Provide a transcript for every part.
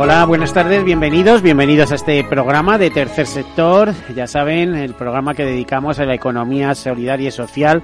Hola, buenas tardes, bienvenidos, bienvenidos a este programa de Tercer Sector. Ya saben, el programa que dedicamos a la economía solidaria y social.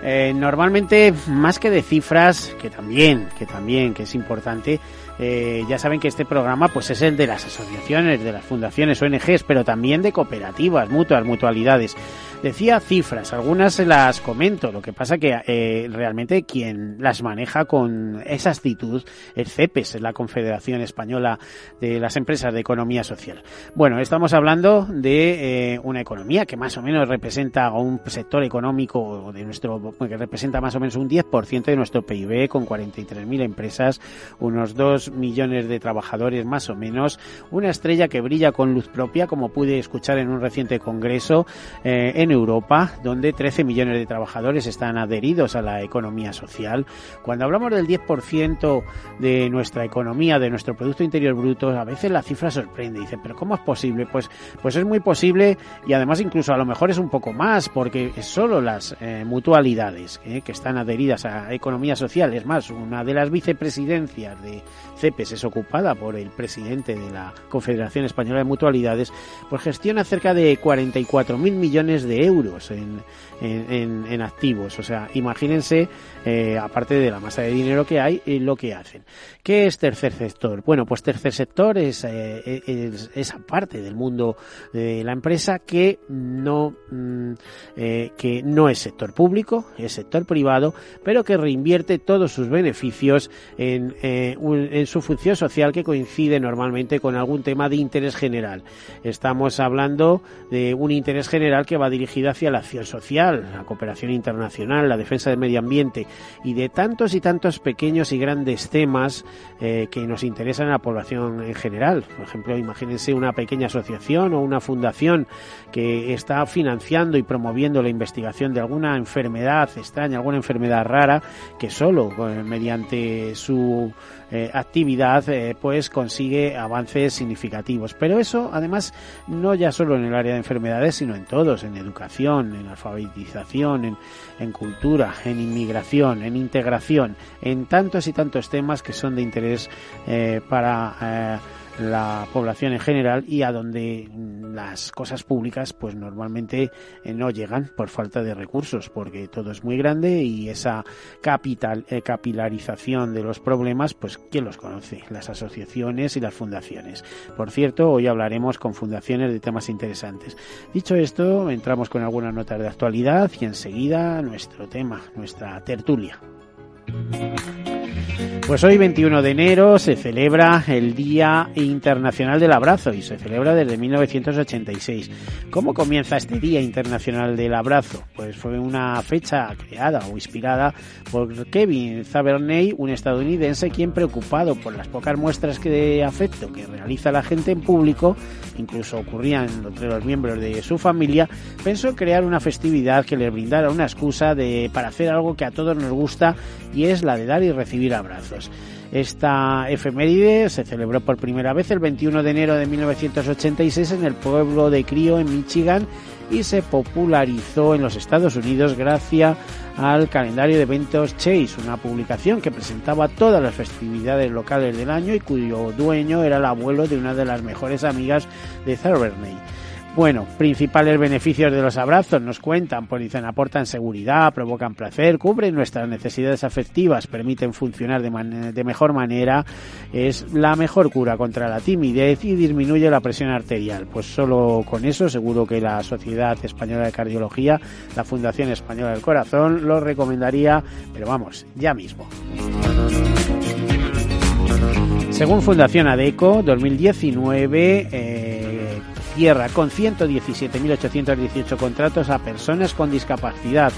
Eh, normalmente, más que de cifras, que también, que también, que es importante, eh, ya saben que este programa pues es el de las asociaciones, de las fundaciones, ONGs, pero también de cooperativas, mutuas, mutualidades. Decía cifras, algunas las comento, lo que pasa que eh, realmente quien las maneja con esa actitud es CEPES, es la Confederación Española de las Empresas de Economía Social. Bueno, estamos hablando de eh, una economía que más o menos representa un sector económico de nuestro que representa más o menos un 10% de nuestro PIB con 43.000 empresas, unos 2 millones de trabajadores más o menos, una estrella que brilla con luz propia como pude escuchar en un reciente congreso eh, Europa, donde 13 millones de trabajadores están adheridos a la economía social. Cuando hablamos del 10% de nuestra economía, de nuestro Producto Interior Bruto, a veces la cifra sorprende. Dice, ¿pero cómo es posible? Pues, pues es muy posible y además incluso a lo mejor es un poco más, porque solo las eh, mutualidades eh, que están adheridas a economía social. Es más, una de las vicepresidencias de CEPES es ocupada por el presidente de la Confederación Española de Mutualidades, pues gestiona cerca de 44.000 millones de euros en, en, activos. O sea, imagínense, eh, aparte de la masa de dinero que hay, eh, lo que hacen. ¿Qué es tercer sector? Bueno, pues tercer sector es, eh, esa parte del mundo de la empresa que no, mm, que no es sector público, es sector privado, pero que reinvierte todos sus beneficios en, en su función social que coincide normalmente con algún tema de interés general. Estamos hablando de un interés general que va dirigido hacia la acción social, la cooperación internacional, la defensa del medio ambiente y de tantos y tantos pequeños y grandes temas eh, que nos interesan a la población en general. Por ejemplo, imagínense una pequeña asociación o una fundación que está financiando y promoviendo la investigación de alguna enfermedad extraña, alguna enfermedad rara, que solo eh, mediante su eh, actividad eh, pues consigue avances significativos. Pero eso además no ya solo en el área de enfermedades, sino en todos, en educación, en alfabetización, en, en cultura, en inmigración, en integración, en tantos y tantos temas que son de interés eh, para la población en general y a donde las cosas públicas pues normalmente eh, no llegan por falta de recursos porque todo es muy grande y esa capital eh, capilarización de los problemas pues quién los conoce las asociaciones y las fundaciones. Por cierto hoy hablaremos con fundaciones de temas interesantes. Dicho esto entramos con algunas notas de actualidad y enseguida nuestro tema nuestra tertulia pues hoy 21 de enero se celebra el Día Internacional del Abrazo y se celebra desde 1986. ¿Cómo comienza este Día Internacional del Abrazo? Pues fue una fecha creada o inspirada por Kevin Zaberney, un estadounidense quien preocupado por las pocas muestras de afecto que realiza la gente en público, incluso ocurrían entre los miembros de su familia, pensó crear una festividad que le brindara una excusa de, para hacer algo que a todos nos gusta y es la de dar y recibir abrazos. Esta efeméride se celebró por primera vez el 21 de enero de 1986 en el pueblo de Crio, en Michigan, y se popularizó en los Estados Unidos gracias al calendario de eventos Chase, una publicación que presentaba todas las festividades locales del año y cuyo dueño era el abuelo de una de las mejores amigas de Thurverney. Bueno, principales beneficios de los abrazos nos cuentan, pues dicen, aportan seguridad, provocan placer, cubren nuestras necesidades afectivas, permiten funcionar de, mejor manera, es la mejor cura contra la timidez y disminuye la presión arterial. Pues solo con eso seguro que la Sociedad Española de Cardiología, la Fundación Española del Corazón, lo recomendaría, pero vamos, ya mismo. Según Fundación ADECO, 2019, eh, cierra con 117.818 contratos a personas con discapacidad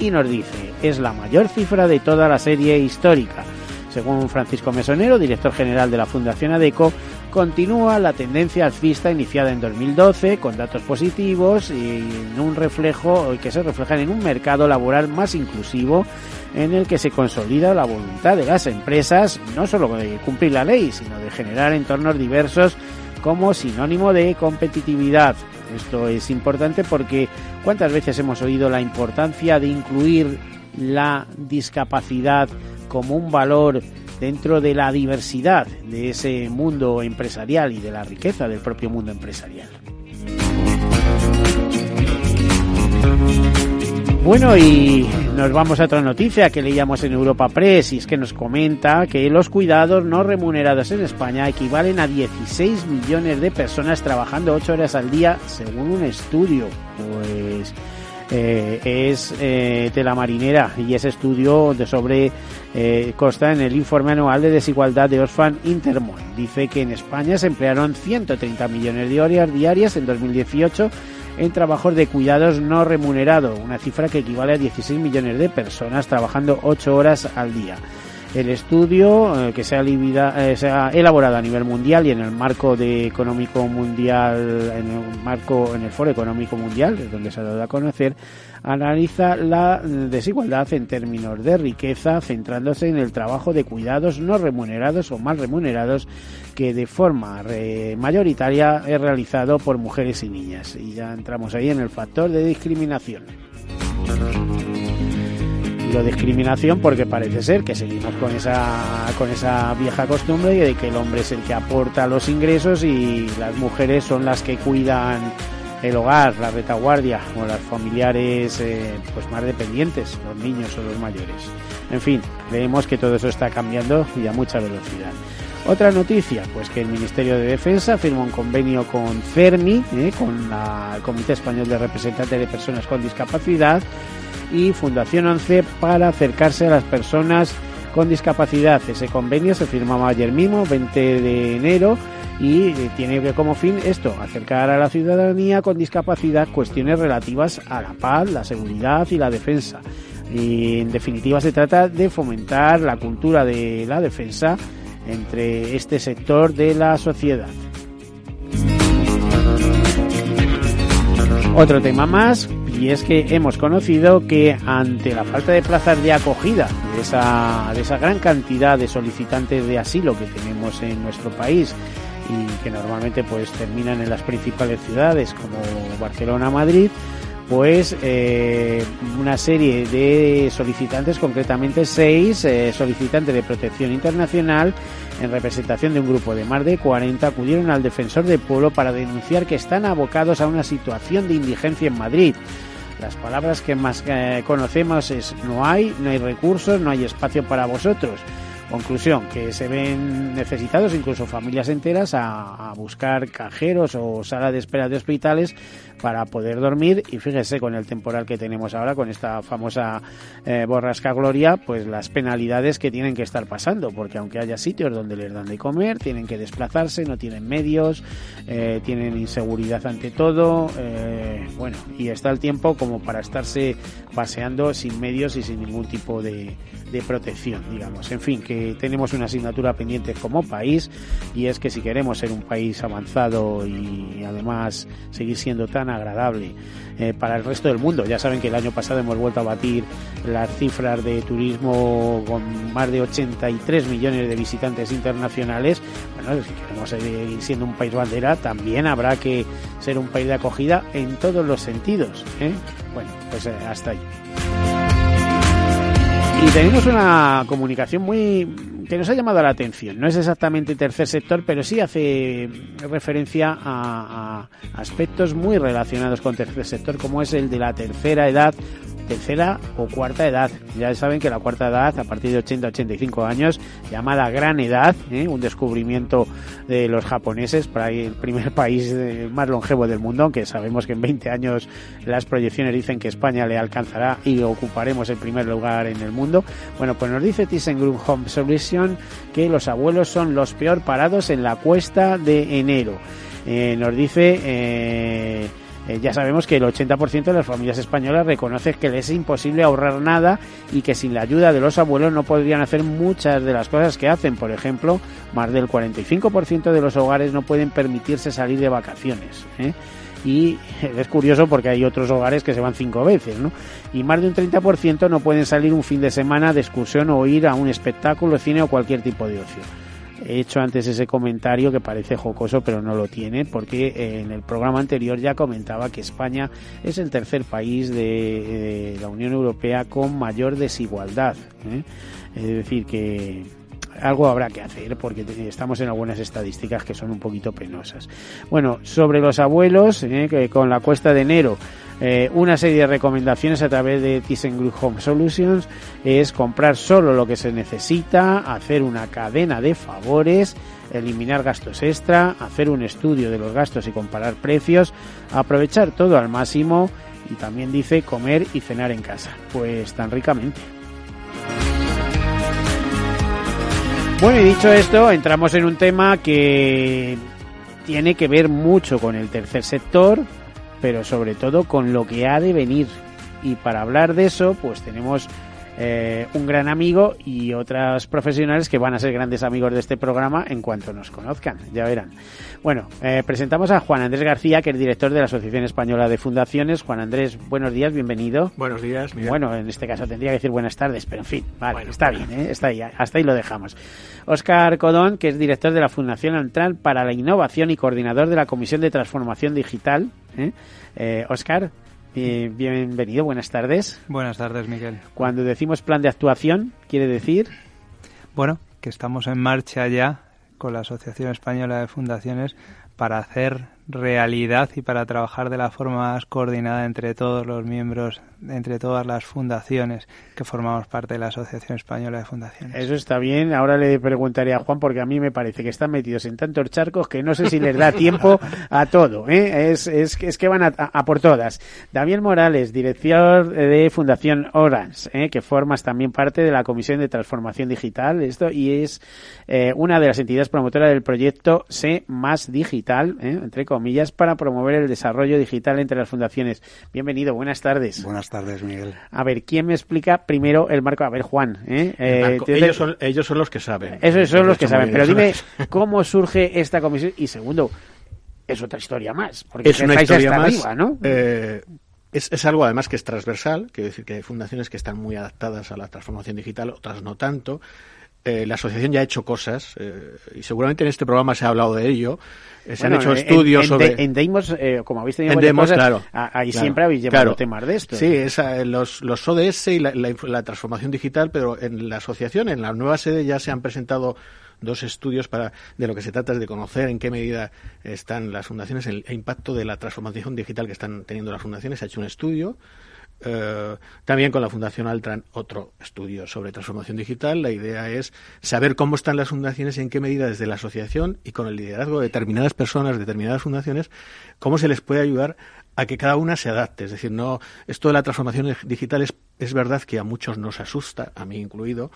y nos dice, es la mayor cifra de toda la serie histórica. Según Francisco Mesonero, director general de la Fundación ADECO, continúa la tendencia alcista iniciada en 2012 con datos positivos y en un reflejo que se reflejan en un mercado laboral más inclusivo en el que se consolida la voluntad de las empresas no solo de cumplir la ley, sino de generar entornos diversos como sinónimo de competitividad. Esto es importante porque cuántas veces hemos oído la importancia de incluir la discapacidad como un valor dentro de la diversidad de ese mundo empresarial y de la riqueza del propio mundo empresarial. Bueno, y nos vamos a otra noticia que leíamos en Europa Press y es que nos comenta que los cuidados no remunerados en España equivalen a 16 millones de personas trabajando 8 horas al día según un estudio. Pues eh, es eh, de la marinera y ese estudio de sobre eh, consta en el informe anual de desigualdad de Oxfam Intermon. Dice que en España se emplearon 130 millones de horas diarias en 2018 en trabajos de cuidados no remunerados, una cifra que equivale a 16 millones de personas trabajando 8 horas al día. El estudio eh, que se ha, eh, se ha, elaborado a nivel mundial y en el marco de económico mundial, en el marco, en el foro económico mundial, donde se ha dado a conocer, analiza la desigualdad en términos de riqueza, centrándose en el trabajo de cuidados no remunerados o mal remunerados que de forma mayoritaria es realizado por mujeres y niñas. Y ya entramos ahí en el factor de discriminación. Lo discriminación porque parece ser que seguimos con esa con esa vieja costumbre de que el hombre es el que aporta los ingresos y las mujeres son las que cuidan el hogar, la retaguardia o las familiares eh, pues más dependientes, los niños o los mayores. En fin, vemos que todo eso está cambiando y a mucha velocidad. Otra noticia, pues que el Ministerio de Defensa firma un convenio con CERMI, eh, con la, el Comité Español de Representantes de Personas con Discapacidad y Fundación 11 para acercarse a las personas con discapacidad. Ese convenio se firmaba ayer mismo, 20 de enero, y eh, tiene como fin esto, acercar a la ciudadanía con discapacidad cuestiones relativas a la paz, la seguridad y la defensa. Y en definitiva se trata de fomentar la cultura de la defensa entre este sector de la sociedad. Otro tema más, y es que hemos conocido que ante la falta de plazas de acogida de esa, de esa gran cantidad de solicitantes de asilo que tenemos en nuestro país y que normalmente pues terminan en las principales ciudades como Barcelona, Madrid, pues eh, una serie de solicitantes, concretamente seis eh, solicitantes de protección internacional, en representación de un grupo de más de 40, acudieron al defensor del pueblo para denunciar que están abocados a una situación de indigencia en Madrid. Las palabras que más eh, conocemos es no hay, no hay recursos, no hay espacio para vosotros. Conclusión, que se ven necesitados incluso familias enteras a, buscar cajeros o sala de espera de hospitales para poder dormir. Y fíjese con el temporal que tenemos ahora, con esta famosa eh, borrasca Gloria, pues las penalidades que tienen que estar pasando, porque aunque haya sitios donde les dan de comer, tienen que desplazarse, no tienen medios, eh, tienen inseguridad ante todo, eh, bueno, y está el tiempo como para estarse paseando sin medios y sin ningún tipo de, de protección, digamos. En fin, que tenemos una asignatura pendiente como país y es que si queremos ser un país avanzado y además seguir siendo tan agradable eh, para el resto del mundo. Ya saben que el año pasado hemos vuelto a batir las cifras de turismo con más de 83 millones de visitantes internacionales. Bueno, si queremos seguir siendo un país bandera, también habrá que ser un país de acogida en todos los sentidos. ¿eh? Bueno, pues eh, hasta ahí. Y tenemos una comunicación muy que nos ha llamado la atención. No es exactamente tercer sector, pero sí hace referencia a, aspectos muy relacionados con tercer sector, como es el de la tercera edad tercera o cuarta edad. Ya saben que la cuarta edad, a partir de 80-85 años, llamada gran edad, ¿eh? un descubrimiento de los japoneses para el primer país más longevo del mundo, aunque sabemos que en 20 años las proyecciones dicen que España le alcanzará y ocuparemos el primer lugar en el mundo. Bueno, pues nos dice ThyssenKrupp Home Solution que los abuelos son los peor parados en la cuesta de enero. eh, nos dice... Eh, eh, ya sabemos que el 80% de las familias españolas reconoce que les es imposible ahorrar nada y que sin la ayuda de los abuelos no podrían hacer muchas de las cosas que hacen. Por ejemplo, más del 45% de los hogares no pueden permitirse salir de vacaciones. ¿eh? Y es curioso porque hay otros hogares que se van cinco veces, ¿no? Y más de un 30% no pueden salir un fin de semana de excursión o ir a un espectáculo, cine o cualquier tipo de ocio. He hecho antes ese comentario que parece jocoso, pero no lo tiene, porque eh, en el programa anterior ya comentaba que España es el tercer país de, la Unión Europea con mayor desigualdad. ¿eh? Es decir, que algo habrá que hacer porque estamos en algunas estadísticas que son un poquito penosas. Bueno, sobre los abuelos, ¿eh? que con la cuesta de enero eh, una serie de recomendaciones a través de ThyssenKrupp Home Solutions es comprar solo lo que se necesita, hacer una cadena de favores, eliminar gastos extra, hacer un estudio de los gastos y comparar precios, aprovechar todo al máximo y también dice comer y cenar en casa, pues tan ricamente. Bueno, y dicho esto, entramos en un tema que tiene que ver mucho con el tercer sector, pero sobre todo con lo que ha de venir. Y para hablar de eso, pues tenemos eh, un gran amigo y otras profesionales que van a ser grandes amigos de este programa en cuanto nos conozcan, ya verán. Bueno, eh, presentamos a Juan Andrés García, que es director de la Asociación Española de Fundaciones. Juan Andrés, buenos días, bienvenido. Buenos días. Bueno, en este caso tendría que decir buenas tardes, pero en fin, vale, está bien, ¿eh? está ahí, hasta ahí lo dejamos. Óscar Codón, que es director de la Fundación Antral para la Innovación y coordinador de la Comisión de Transformación Digital. ¿eh? Bienvenido, buenas tardes. Buenas tardes, Miguel. Cuando decimos plan de actuación, ¿quiere decir? Bueno, que estamos en marcha ya con la Asociación Española de Fundaciones para hacer realidad y para trabajar de la forma más coordinada entre todos los miembros, entre todas las fundaciones que formamos parte de la Asociación Española de Fundaciones. Eso está bien. Ahora le preguntaré a Juan porque a mí me parece que están metidos en tantos charcos que no sé si les da tiempo a todo. ¿eh? Es, es, es, que van a, por todas. Daniel Morales, director de Fundación Orange, ¿eh? que formas también parte de la Comisión de Transformación Digital esto y es eh, una de las entidades promotoras del proyecto C más Digital, ¿eh? entre comillas, para promover el desarrollo digital entre las fundaciones. Bienvenido, buenas tardes. Buenas tardes, Miguel. A ver, ¿quién me explica primero el marco? A ver, Juan. ¿eh? eh ellos, son, ellos son los que saben. Esos son los que saben, pero dime cómo surge esta comisión y segundo, es otra historia más, porque es una historia más, arriba, ¿no? Eh, es, es, algo además que es transversal, quiero decir que hay fundaciones que están muy adaptadas a la transformación digital, otras no tanto. Eh, la asociación ya ha hecho cosas eh, y seguramente en este programa se ha hablado de ello. Eh, se han hecho estudios sobre. en Deimos, como habéis tenido en cosas, claro, ahí siempre habéis llevado temas de esto. Sí, los, los ODS y la, la, transformación digital, pero en la asociación, en la nueva sede, ya se han presentado dos estudios para de lo que se trata es de conocer en qué medida están las fundaciones, el impacto de la transformación digital que están teniendo las fundaciones. Se ha hecho un estudio eh, también con la Fundación Altran otro estudio sobre transformación digital. La idea es saber cómo están las fundaciones y en qué medida desde la asociación y con el liderazgo de determinadas personas, determinadas fundaciones, cómo se les puede ayudar a que cada una se adapte. Es decir, no esto de la transformación digital es, es verdad que a muchos nos asusta, a mí incluido,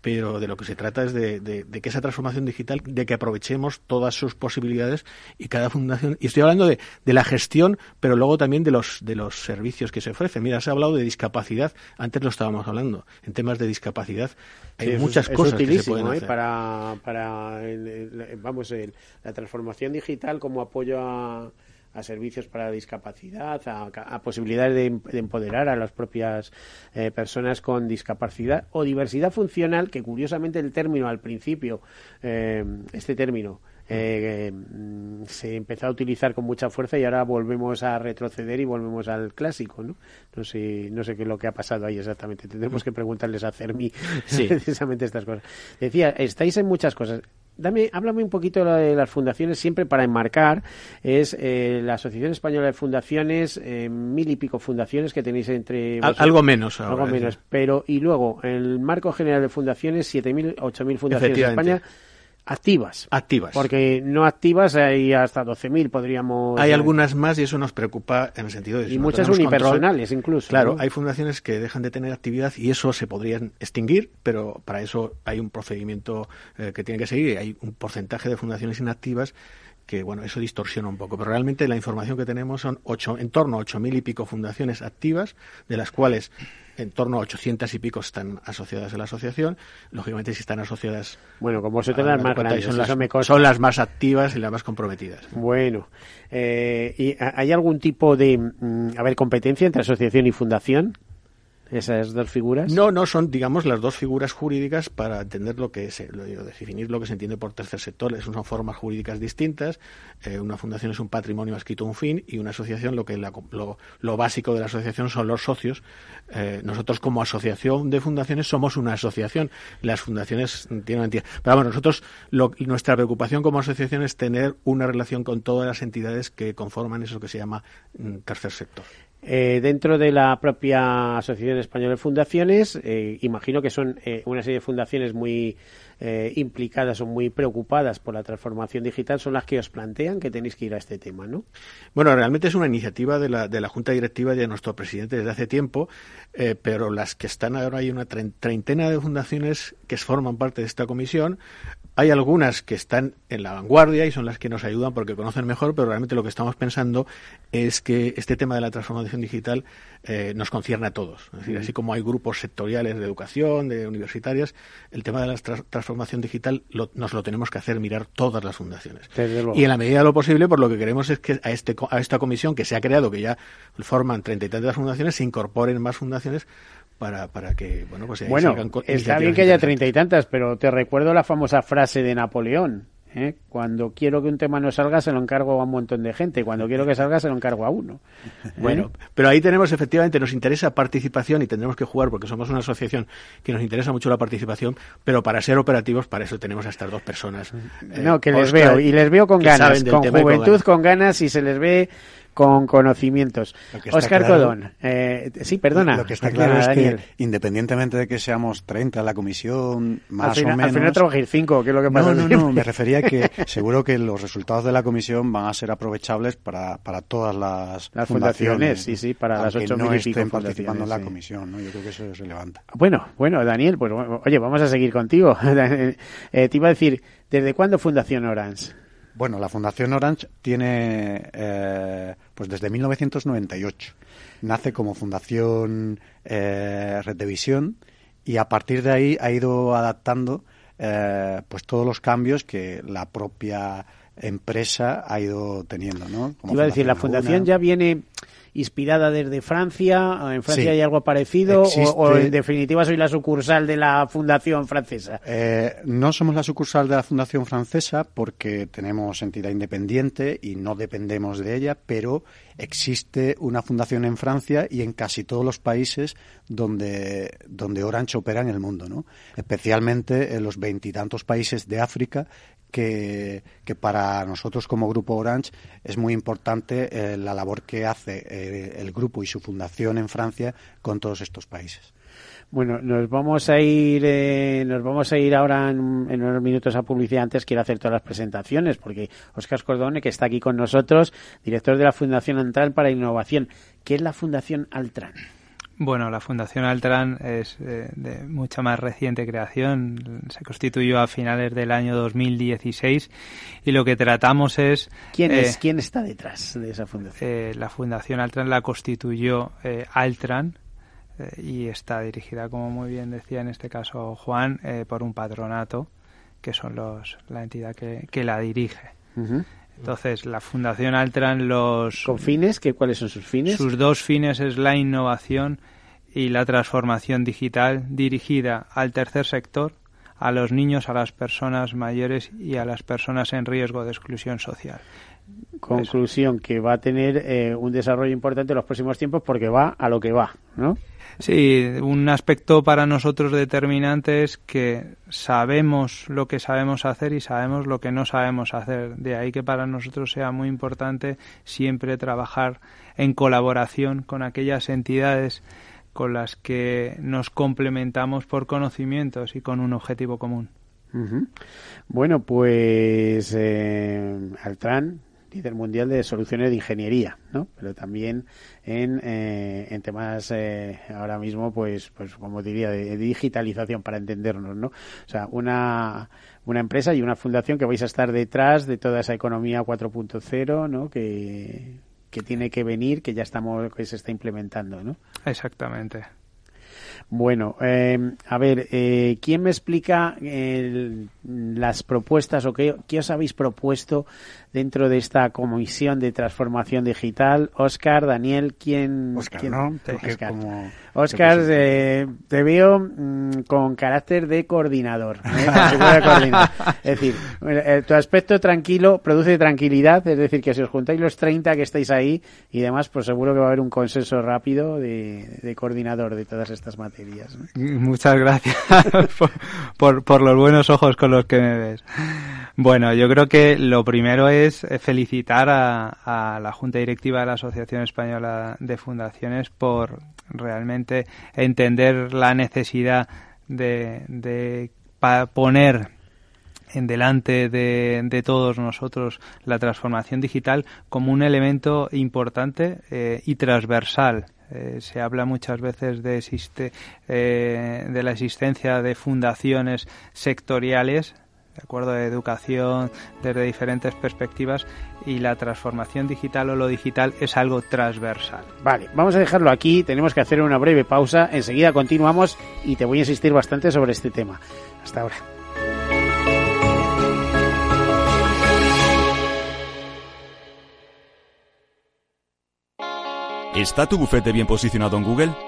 pero de lo que se trata es de, que esa transformación digital, de que aprovechemos todas sus posibilidades y cada fundación, y estoy hablando de, la gestión, pero luego también de los, de los servicios que se ofrecen. Mira, se ha hablado de discapacidad, antes lo estábamos hablando, en temas de discapacidad hay muchas cosas que se pueden ¿eh? hacer. Para, para vamos, la transformación digital como apoyo a a servicios para discapacidad, a, posibilidades de, empoderar a las propias eh, personas con discapacidad o diversidad funcional, que curiosamente el término al principio, eh, este término, eh, se empezó a utilizar con mucha fuerza y ahora volvemos a retroceder y volvemos al clásico, ¿no? No sé, no sé qué es lo que ha pasado ahí exactamente. Tendremos que preguntarles a Cermi precisamente estas cosas. Decía, estáis en muchas cosas dame, háblame un poquito de las fundaciones, siempre para enmarcar, es eh, la Asociación Española de Fundaciones, eh, mil y pico fundaciones que tenéis entre... algo menos Algo menos, pero y luego el marco general de fundaciones, siete mil, ocho mil fundaciones en España activas. Activas. Porque no activas hay hasta 12.000, podríamos... Hay algunas más y eso nos preocupa en el sentido de... Y muchas unipersonales incluso. Claro, hay fundaciones que dejan de tener actividad y eso se podrían extinguir, pero para eso hay un procedimiento eh, que tiene que seguir. Hay un porcentaje de fundaciones inactivas que bueno, eso distorsiona un poco. Pero realmente la información que tenemos son ocho, en torno a ocho mil y pico fundaciones activas, de las cuales en torno a 800 y pico están asociadas a la asociación. Lógicamente, si están asociadas. Bueno, como vosotros las más grandes, son, las, son las más activas y las más comprometidas. Bueno, eh, ¿y ¿hay algún tipo de mm, a ver, competencia entre asociación y fundación? Esas dos figuras? No, no, son, digamos, las dos figuras jurídicas para entender lo que es, lo, definir lo que se entiende por tercer sector. Son formas jurídicas distintas. Eh, una fundación es un patrimonio adscrito a un fin y una asociación, lo que lo, lo, básico de la asociación son los socios. Eh, nosotros, como asociación de fundaciones, somos una asociación. Las fundaciones tienen entidad. Pero bueno, nosotros, nuestra preocupación como asociación es tener una relación con todas las entidades que conforman eso que se llama mm, tercer sector. Eh, dentro de la propia Asociación Española de Fundaciones, eh, imagino que son eh, una serie de fundaciones muy implicadas o muy preocupadas por la transformación digital, son las que os plantean que tenéis que ir a este tema, ¿no? Bueno, realmente es una iniciativa de la, de la Junta Directiva y de nuestro presidente desde hace tiempo, pero las que están ahora hay una treintena de fundaciones que forman parte de esta comisión. Hay algunas que están en la vanguardia y son las que nos ayudan porque conocen mejor, pero realmente lo que estamos pensando es que este tema de la transformación digital eh, nos concierne a todos. Es decir, así como hay grupos sectoriales de educación, de universitarias, el tema de la transformación digital nos lo tenemos que hacer mirar todas las fundaciones. Y en la medida de lo posible, por lo que queremos es que a, este, a esta comisión que se ha creado, que ya forman treinta y tantas fundaciones, se incorporen más fundaciones para, para que, bueno, pues bueno, está bien que haya treinta y tantas, pero te recuerdo la famosa frase de Napoleón. ¿eh? Cuando quiero que un tema no salga, se lo encargo a un montón de gente. Cuando quiero que salga, se lo encargo a uno. ¿eh? Bueno, pero ahí tenemos efectivamente, nos interesa participación y tendremos que jugar porque somos una asociación que nos interesa mucho la participación, pero para ser operativos, para eso tenemos a estas dos personas. no, que les veo, y les veo con ganas, con juventud, con ganas, y se les ve con conocimientos. Oscar Codón, eh, sí, perdona. Lo que está claro es que independientemente de que seamos 30 en la comisión, más o menos... Al final trabajáis 5, que es lo que pasa. No, no, no, me refería a que seguro que los resultados de la comisión van a ser aprovechables para, para todas las, las fundaciones, sí, sí, para las ocho no estén participando en la comisión, ¿no? Yo creo que eso es relevante. Bueno, bueno, Daniel, pues oye, vamos a seguir contigo. eh, te iba a decir, ¿desde cuándo Fundación Orange? Bueno, la Fundación Orange tiene, eh, pues desde 1998. Nace como Fundación eh, Red de Visión y a partir de ahí ha ido adaptando eh, pues todos los cambios que la propia empresa ha ido teniendo, ¿no? iba a decir, la fundación ya viene inspirada desde Francia, en Francia hay algo parecido o, en definitiva soy la sucursal de la Fundación Francesa. Eh, no somos la sucursal de la Fundación Francesa porque tenemos entidad independiente y no dependemos de ella, pero existe una fundación en Francia y en casi todos los países donde, donde Orange opera en el mundo, ¿no? especialmente en los veintitantos países de África que, para nosotros como Grupo Orange es muy importante eh, la labor que hace eh, el grupo y su fundación en Francia con todos estos países. Bueno, nos vamos a ir, eh, nos vamos a ir ahora en, unos minutos a publicidad. Antes quiero hacer todas las presentaciones porque Oscar Cordone, que está aquí con nosotros, director de la Fundación Altran para Innovación. ¿Qué es la Fundación Altran? Bueno, la Fundación Altran es eh, de mucha más reciente creación. Se constituyó a finales del año 2016 y lo que tratamos es... ¿Quién, es, eh, ¿quién está detrás de esa fundación? Eh, la Fundación Altran la constituyó Altran y está dirigida, como muy bien decía en este caso Juan, por un patronato que son los la entidad que, la dirige. Entonces, la Fundación Altran los... ¿Con fines? ¿Qué, ¿Cuáles son sus fines? Sus dos fines es la innovación y la transformación digital dirigida al tercer sector, a los niños, a las personas mayores y a las personas en riesgo de exclusión social. Conclusión, que va a tener eh, un desarrollo importante en los próximos tiempos porque va a lo que va, ¿no? Sí, un aspecto para nosotros determinante es que sabemos lo que sabemos hacer y sabemos lo que no sabemos hacer. De ahí que para nosotros sea muy importante siempre trabajar en colaboración con aquellas entidades con las que nos complementamos por conocimientos y con un objetivo común. Bueno, pues eh, Altran líder mundial de soluciones de ingeniería, ¿no? Pero también en, eh, en temas eh, ahora mismo, pues, pues como diría, de, digitalización para entendernos, ¿no? O sea, una, una empresa y una fundación que vais a estar detrás de toda esa economía 4.0, ¿no? Que, que tiene que venir, que ya estamos, que se está implementando, ¿no? Exactamente. Bueno, eh, a ver, eh, ¿quién me explica las propuestas o qué, qué, os habéis propuesto dentro de esta comisión de transformación digital? Oscar, Daniel, ¿quién? Oscar, quién? ¿no? Oscar, Oscar eh, te veo mm, con carácter de coordinador. ¿eh? es decir, tu aspecto tranquilo produce tranquilidad, es decir, que si os juntáis los 30 que estáis ahí y demás, pues seguro que va a haber un consenso rápido de, de coordinador de todas estas materias. ¿no? Muchas gracias por, por, por los buenos ojos con los que me ves. Bueno, yo creo que lo primero es felicitar a, a, la Junta Directiva de la Asociación Española de Fundaciones por realmente entender la necesidad de, de poner en delante de, de, todos nosotros la transformación digital como un elemento importante eh, y transversal. Eh, se habla muchas veces de, existe, eh, de la existencia de fundaciones sectoriales de acuerdo de educación desde diferentes perspectivas y la transformación digital o lo digital es algo transversal. Vale, vamos a dejarlo aquí, tenemos que hacer una breve pausa, enseguida continuamos y te voy a insistir bastante sobre este tema. Hasta ahora. ¿Está tu bufete bien posicionado en Google?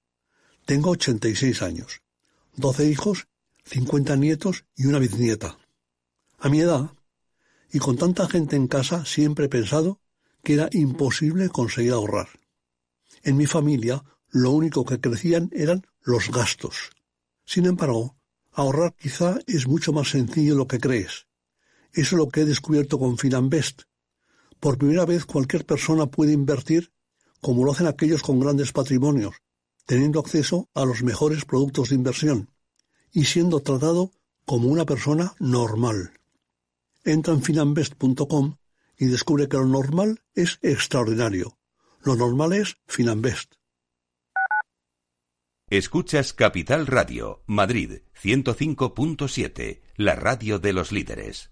Tengo 86 años, 12 hijos, 50 nietos y una bisnieta. A mi edad, y con tanta gente en casa, siempre he pensado que era imposible conseguir ahorrar. En mi familia, lo único que crecían eran los gastos. Sin embargo, ahorrar quizá es mucho más sencillo de lo que crees. Eso es lo que he descubierto con Finanbest. Por primera vez cualquier persona puede invertir como lo hacen aquellos con grandes patrimonios, teniendo acceso a los mejores productos de inversión y siendo tratado como una persona normal. Entra en finambest.com y descubre que lo normal es extraordinario. Lo normal es Finambest. Escuchas Capital Radio, Madrid 105.7, la radio de los líderes.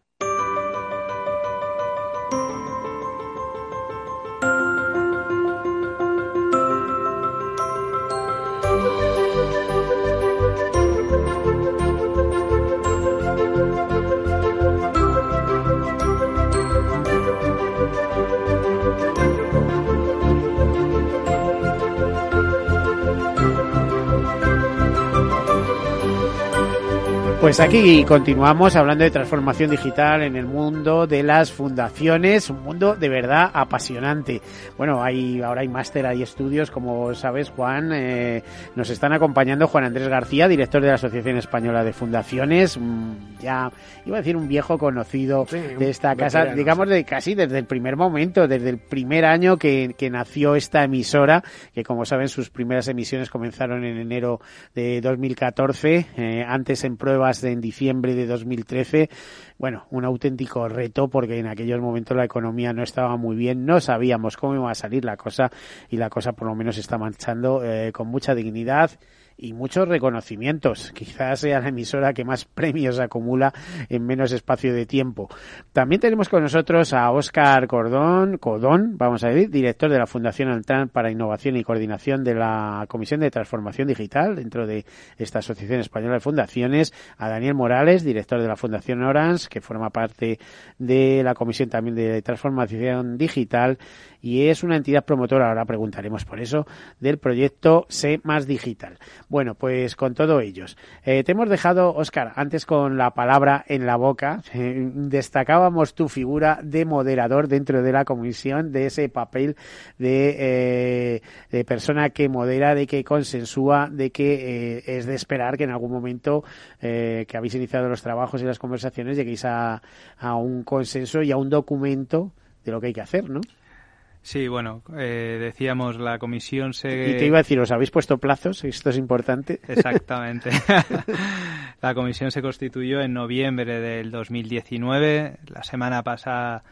Pues aquí continuamos hablando de transformación digital en el mundo de las fundaciones, un mundo de verdad apasionante. Bueno, hay ahora hay máster, hay estudios, como sabes, Juan, eh, nos están acompañando Juan Andrés García, director de la Asociación Española de Fundaciones, mm, ya iba a decir un viejo conocido de esta casa, digamos de casi desde el primer momento, desde el primer año que, que nació esta emisora, que como saben sus primeras emisiones comenzaron en enero de 2014, eh, antes en pruebas en diciembre de 2013. Bueno, un auténtico reto porque en aquellos momentos la economía no estaba muy bien, no sabíamos cómo iba a salir la cosa y la cosa por lo menos está marchando eh, con mucha dignidad y muchos reconocimientos. Quizás sea la emisora que más premios acumula en menos espacio de tiempo. También tenemos con nosotros a Óscar Cordón, Codón, vamos a decir, director de la Fundación Altran para Innovación y Coordinación de la Comisión de Transformación Digital dentro de esta Asociación Española de Fundaciones, a Daniel Morales, director de la Fundación Orange, que forma parte de la Comisión también de Transformación Digital y es una entidad promotora, ahora preguntaremos por eso, del proyecto C más Digital. Bueno, pues con todos ellos. Eh, te hemos dejado, Oscar, antes con la palabra en la boca, eh, destacábamos tu figura de moderador dentro de la comisión, de ese papel de, eh, de persona que modera, de que consensúa, de que es de esperar que en algún momento que habéis iniciado los trabajos y las conversaciones lleguéis a, a un consenso y a un documento de lo que hay que hacer, ¿no? Sí, bueno, eh, decíamos, la comisión se... Y te iba a decir, ¿os habéis puesto plazos? Esto es importante. Exactamente. la comisión se constituyó en noviembre del 2019. La semana pasada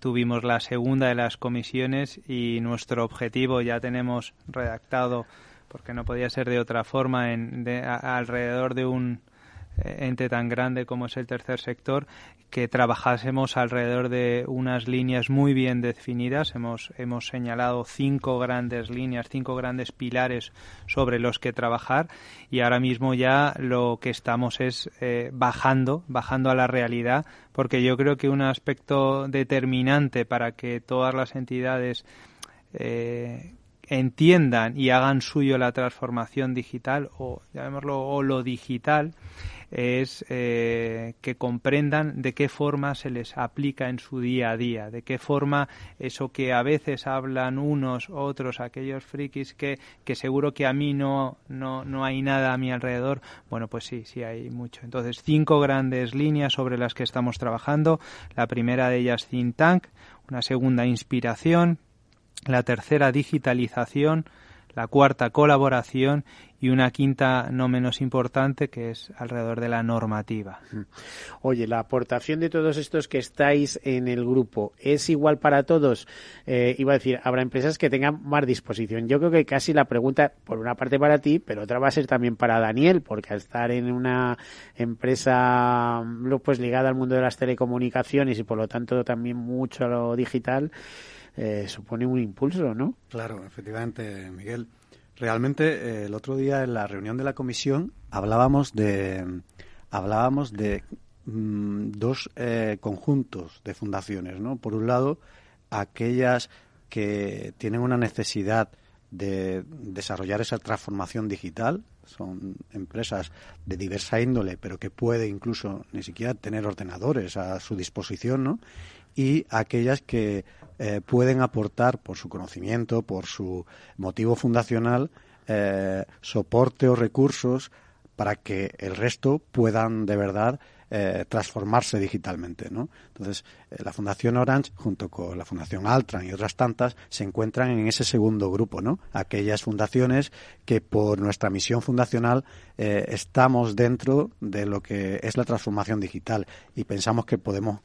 tuvimos la segunda de las comisiones y nuestro objetivo ya tenemos redactado, porque no podía ser de otra forma, en, alrededor de un ente tan grande como es el tercer sector, que trabajásemos alrededor de unas líneas muy bien definidas. Hemos, hemos señalado cinco grandes líneas, cinco grandes pilares sobre los que trabajar y ahora mismo ya lo que estamos es eh, bajando, bajando a la realidad, porque yo creo que un aspecto determinante para que todas las entidades eh, entiendan y hagan suyo la transformación digital o llamémoslo o lo digital es eh, que comprendan de qué forma se les aplica en su día a día, de qué forma eso que a veces hablan unos, otros, aquellos frikis que, que seguro que a mí no, no, no hay nada a mi alrededor, bueno, pues sí, sí hay mucho. Entonces, cinco grandes líneas sobre las que estamos trabajando. La primera de ellas, Think Tank, una segunda, inspiración, la tercera, digitalización, la cuarta, colaboración y una quinta no menos importante que es alrededor de la normativa. Mm. Oye, la aportación de todos estos que estáis en el grupo es igual para todos. Eh, iba a decir, habrá empresas que tengan más disposición. Yo creo que casi la pregunta, por una parte para ti, pero otra va a ser también para Daniel, porque al estar en una empresa pues ligada al mundo de las telecomunicaciones y por lo tanto también mucho a lo digital, eh, supone un impulso, ¿no? Claro, efectivamente, Miguel. Realmente eh, el otro día en la reunión de la comisión hablábamos de hablábamos de mm, dos eh, conjuntos de fundaciones, ¿no? Por un lado, aquellas que tienen una necesidad de desarrollar esa transformación digital, son empresas de diversa índole, pero que puede incluso ni siquiera tener ordenadores a su disposición, ¿no? Y aquellas que eh, pueden aportar por su conocimiento, por su motivo fundacional, eh, soporte o recursos para que el resto puedan de verdad eh, transformarse digitalmente. Entonces, la Fundación Orange, junto con la Fundación Altran y otras tantas, se encuentran en ese segundo grupo, ¿no? aquellas fundaciones que por nuestra misión fundacional estamos dentro de lo que es la transformación digital y pensamos que podemos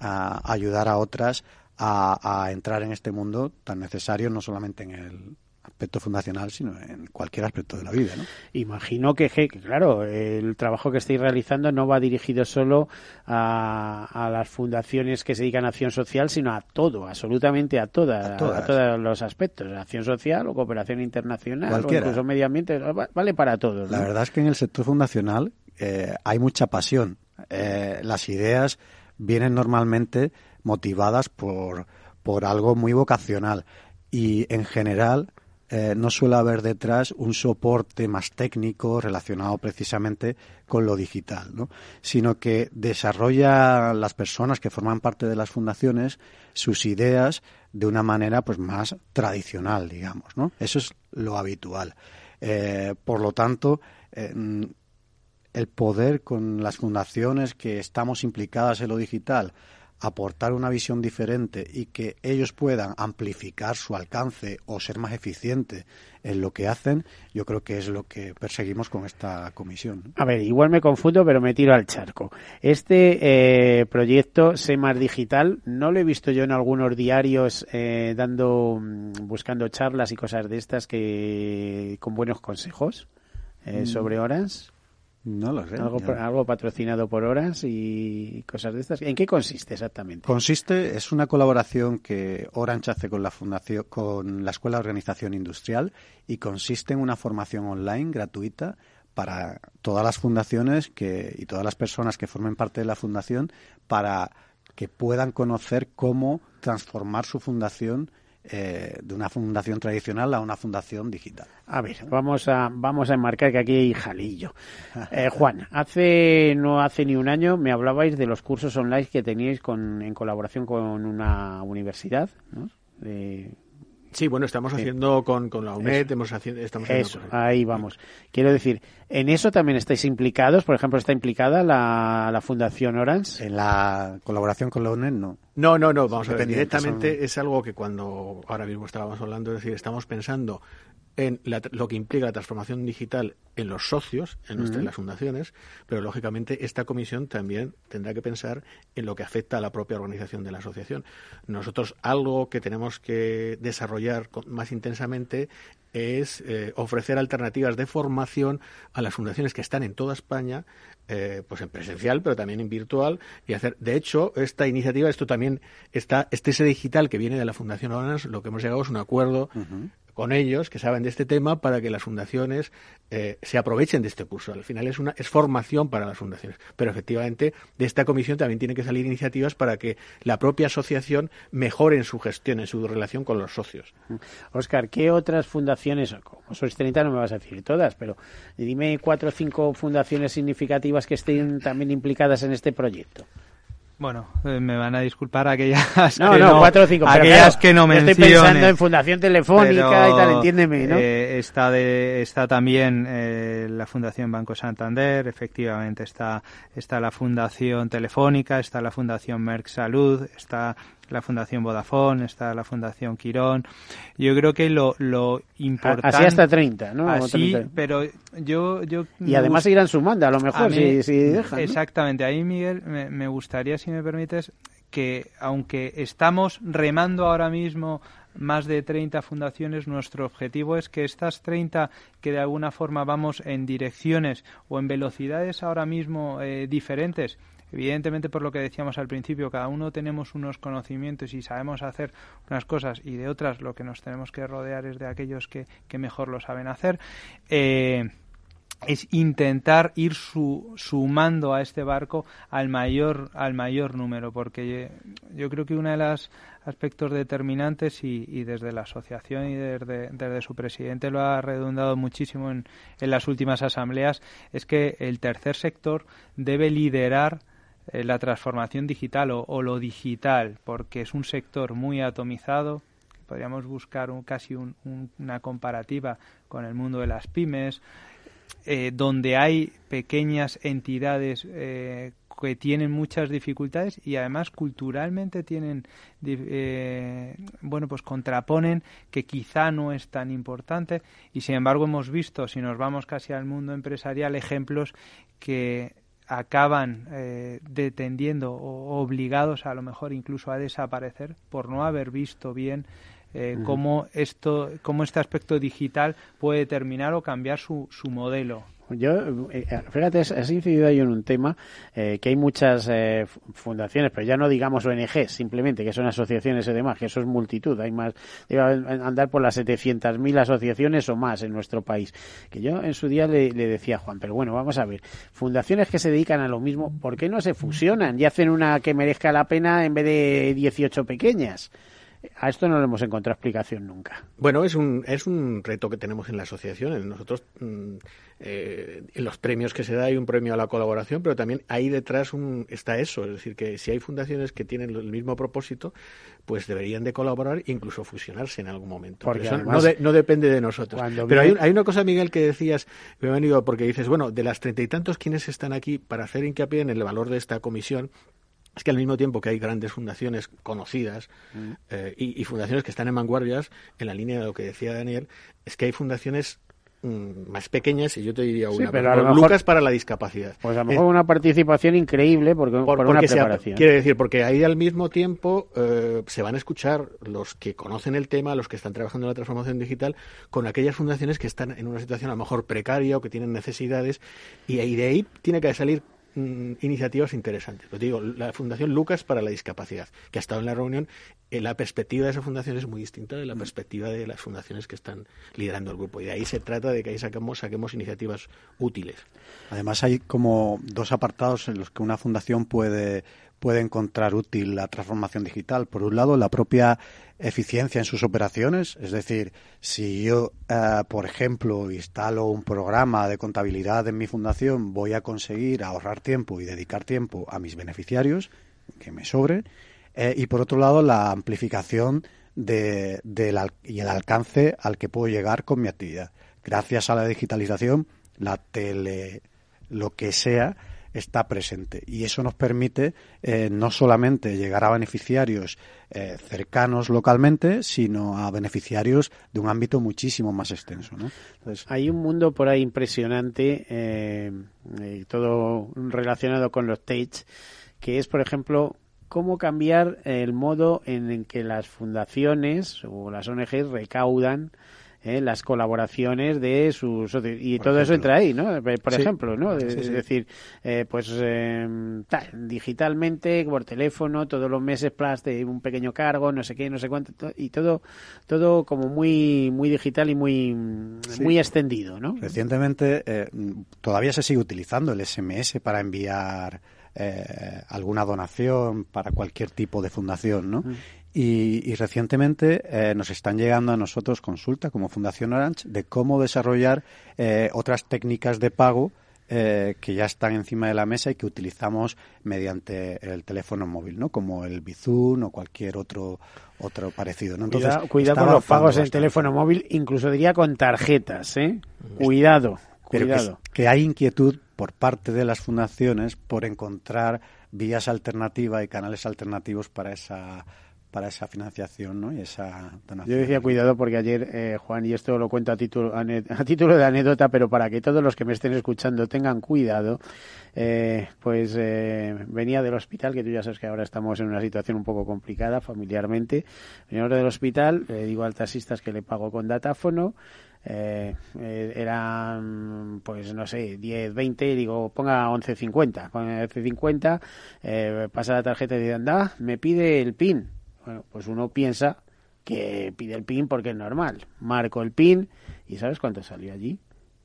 ayudar a otras a, a entrar en este mundo tan necesario, no solamente en el aspecto fundacional, sino en cualquier aspecto de la vida. ¿no? Imagino que, claro, el trabajo que estáis realizando no va dirigido solo a, las fundaciones que se dedican a acción social, sino a todo, absolutamente a, todas, a, todos los aspectos, acción social o cooperación internacional o incluso medio ambiente, vale para todos. La verdad es que en el sector fundacional eh, hay mucha pasión. Eh, las ideas vienen normalmente motivadas por, por algo muy vocacional y en general eh, no suele haber detrás un soporte más técnico relacionado precisamente con lo digital, ¿no? sino que desarrolla las personas que forman parte de las fundaciones sus ideas de una manera pues más tradicional, digamos, ¿no? Eso es lo habitual. Eh, por lo tanto, eh, el poder con las fundaciones que estamos implicadas en lo digital aportar una visión diferente y que ellos puedan amplificar su alcance o ser más eficientes en lo que hacen, yo creo que es lo que perseguimos con esta comisión. A ver, igual me confundo, pero me tiro al charco. Este eh, proyecto SEMAR Digital, no lo he visto yo en algunos diarios eh, dando, mm, buscando charlas y cosas de estas que con buenos consejos eh, mm. sobre horas. No lo sé. Algo, patrocinado por horas y cosas de estas. ¿En qué consiste exactamente? Consiste, es una colaboración que Orange hace con la Fundación, con la Escuela de Organización Industrial y consiste en una formación online gratuita para todas las fundaciones que, y todas las personas que formen parte de la fundación para que puedan conocer cómo transformar su fundación eh, de una fundación tradicional a una fundación digital. A ver, vamos a, vamos a enmarcar que aquí hay jalillo. Eh, Juan, hace no hace ni un año me hablabais de los cursos online que teníais con, en colaboración con una universidad, ¿no? De, Sí, bueno, estamos haciendo con, con la UNED, hemos haciendo, estamos Eso, ahí vamos. Quiero decir, ¿en eso también estáis implicados? Por ejemplo, ¿está implicada la, la Fundación Orange? En la colaboración con la UNED, no. No, no, no, vamos a ver, directamente es algo que cuando ahora mismo estábamos hablando, es decir, estamos pensando en lo que implica la transformación digital en los socios, en, nuestras, las fundaciones, pero lógicamente esta comisión también tendrá que pensar en lo que afecta a la propia organización de la asociación. Nosotros algo que tenemos que desarrollar más intensamente es eh, ofrecer alternativas de formación a las fundaciones que están en toda España, eh, pues en presencial, pero también en virtual, y hacer, de hecho, esta iniciativa, esto también está, este ese digital que viene de la Fundación ONAS, lo que hemos llegado es un acuerdo con ellos que saben de este tema para que las fundaciones eh, se aprovechen de este curso. Al final es una es formación para las fundaciones, pero efectivamente de esta comisión también tienen que salir iniciativas para que la propia asociación mejore en su gestión, en su relación con los socios. Oscar, ¿qué otras fundaciones, como sois 30 no me vas a decir todas, pero dime cuatro o cinco fundaciones significativas que estén también implicadas en este proyecto? Bueno, eh, me van a disculpar aquellas no, que no, cuatro o cinco, aquellas que no. Estoy pensando en Fundación Telefónica y tal, entiéndeme, ¿no? Eh, está, de, está también eh, la Fundación Banco Santander, efectivamente está, está la Fundación Telefónica, está la Fundación Merck Salud, está la Fundación Vodafone, está la Fundación Quirón. Yo creo que lo, lo importante... Así hasta 30, ¿no? Así, pero yo... yo y además irán sumando, a lo mejor, si, si dejan. Exactamente. Ahí, Miguel, me, gustaría, si me permites, que aunque estamos remando ahora mismo más de 30 fundaciones, nuestro objetivo es que estas 30 que de alguna forma vamos en direcciones o en velocidades ahora mismo eh, diferentes, Evidentemente, por lo que decíamos al principio, cada uno tenemos unos conocimientos y sabemos hacer unas cosas y de otras lo que nos tenemos que rodear es de aquellos que, mejor lo saben hacer. Eh, es intentar ir sumando a este barco al mayor al mayor número porque yo creo que uno de los aspectos determinantes y, desde la asociación y desde, desde, su presidente lo ha redundado muchísimo en, en las últimas asambleas es que el tercer sector debe liderar eh, la transformación digital o, lo digital, porque es un sector muy atomizado. Podríamos buscar un, casi una comparativa con el mundo de las pymes, eh, donde hay pequeñas entidades eh, que tienen muchas dificultades y además culturalmente tienen bueno pues contraponen que quizá no es tan importante y sin embargo hemos visto si nos vamos casi al mundo empresarial ejemplos que acaban eh, detendiendo o obligados a lo mejor incluso a desaparecer por no haber visto bien eh, cómo esto cómo este aspecto digital puede determinar o cambiar su, su modelo yo, eh, eh, fíjate, has incidido ahí en un tema eh, que hay muchas fundaciones, pero ya no digamos ONG, simplemente que son asociaciones y demás, que eso es multitud. Hay más, debe andar por las 700.000 asociaciones o más en nuestro país. Que yo en su día le, le, decía Juan, pero bueno, vamos a ver, fundaciones que se dedican a lo mismo, ¿por qué no se fusionan y hacen una que merezca la pena en vez de 18 pequeñas? A esto no le hemos encontrado explicación nunca. Bueno, es un, es un reto que tenemos en la asociación. Nosotros, mm, eh, en los premios que se da hay un premio a la colaboración, pero también ahí detrás un, está eso. Es decir, que si hay fundaciones que tienen el mismo propósito, pues deberían de colaborar e incluso fusionarse en algún momento. Porque eso no, no, depende de nosotros. Pero hay, hay, una cosa, Miguel, que decías, me he venido porque dices, bueno, de las treinta y tantos quienes están aquí para hacer hincapié en el valor de esta comisión, es que al mismo tiempo que hay grandes fundaciones conocidas mm. eh, y, fundaciones que están en vanguardias, en la línea de lo que decía Daniel, es que hay fundaciones mm, más pequeñas y yo te diría una, pero Lucas para la discapacidad. Pues a lo mejor una participación increíble porque, por, una preparación. quiere decir, porque ahí al mismo tiempo eh, se van a escuchar los que conocen el tema, los que están trabajando en la transformación digital, con aquellas fundaciones que están en una situación a lo mejor precaria o que tienen necesidades y, y de ahí tiene que salir Mm, iniciativas interesantes. Lo digo, la Fundación Lucas para la Discapacidad, que ha estado en la reunión, eh, la perspectiva de esa fundación es muy distinta de la mm. perspectiva de las fundaciones que están liderando el grupo. Y de ahí se trata de que ahí saquemos, saquemos iniciativas útiles. Además, hay como dos apartados en los que una fundación puede puede encontrar útil la transformación digital. Por un lado, la propia eficiencia en sus operaciones, es decir, si yo, eh, por ejemplo, instalo un programa de contabilidad en mi fundación, voy a conseguir ahorrar tiempo y dedicar tiempo a mis beneficiarios, que me sobre, eh, y por otro lado, la amplificación de, y el alcance al que puedo llegar con mi actividad. Gracias a la digitalización, la tele, lo que sea, está presente. Y eso nos permite eh, no solamente llegar a beneficiarios eh, cercanos localmente, sino a beneficiarios de un ámbito muchísimo más extenso. ¿no? Hay un mundo por ahí impresionante, eh, todo relacionado con los TAGE, que es, por ejemplo, cómo cambiar el modo en el que las fundaciones o las ONGs recaudan ¿eh? las colaboraciones de sus y todo eso entra ahí, ¿no? Por ejemplo, ¿no? es decir, eh, pues em, digitalmente, por teléfono, todos los meses plus de un pequeño cargo, no sé qué, no sé cuánto, y todo, todo como muy, muy digital y muy, muy extendido, ¿no? Recientemente eh, todavía se sigue utilizando el SMS para enviar alguna donación para cualquier tipo de fundación, ¿no? Y, recientemente eh, nos están llegando a nosotros consulta como Fundación Orange de cómo desarrollar eh, otras técnicas de pago eh, que ya están encima de la mesa y que utilizamos mediante el teléfono móvil, ¿no? Como el Bizum o cualquier otro otro parecido, ¿no? Entonces, cuidado, con los pagos en teléfono móvil, incluso diría con tarjetas, ¿eh? Cuidado, cuidado. que hay inquietud por parte de las fundaciones por encontrar vías alternativas y canales alternativos para esa para esa financiación ¿no? y esa donación. Yo decía cuidado porque ayer, eh, Juan, y esto lo cuento a título, a título de anécdota, pero para que todos los que me estén escuchando tengan cuidado, eh, pues eh, venía del hospital, que tú ya sabes que ahora estamos en una situación un poco complicada familiarmente, venía del hospital, le digo al taxistas que le pago con datáfono, eh, eran pues no sé 10, 20 y digo ponga 11.50 con 11.50 eh, pasa la tarjeta y dice anda me pide el PIN bueno, pues uno piensa que pide el PIN porque es normal. Marco el PIN y ¿sabes cuánto salió allí?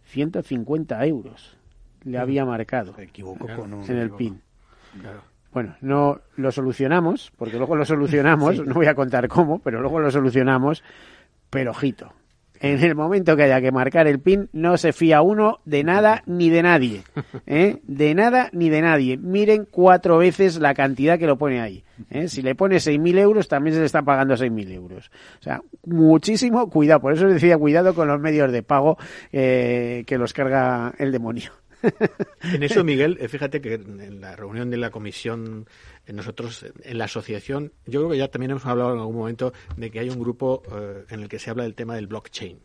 150 euros le había marcado Se equivocó con un, en el PIN. Bueno, no lo solucionamos, porque luego lo solucionamos, no voy a contar cómo, pero luego lo solucionamos, pero ojito, en el momento que haya que marcar el PIN, no se fía uno de nada ni de nadie. ¿eh? De nada ni de nadie. Miren cuatro veces la cantidad que lo pone ahí. ¿eh? Si le pone 6.000 euros, también se le está pagando 6.000 euros. O sea, muchísimo cuidado. Por eso decía cuidado con los medios de pago eh, que los carga el demonio. En eso, Miguel, eh, fíjate que en la reunión de la comisión, nosotros en la asociación, yo creo que ya también hemos hablado en algún momento de que hay un grupo eh, en el que se habla del tema del blockchain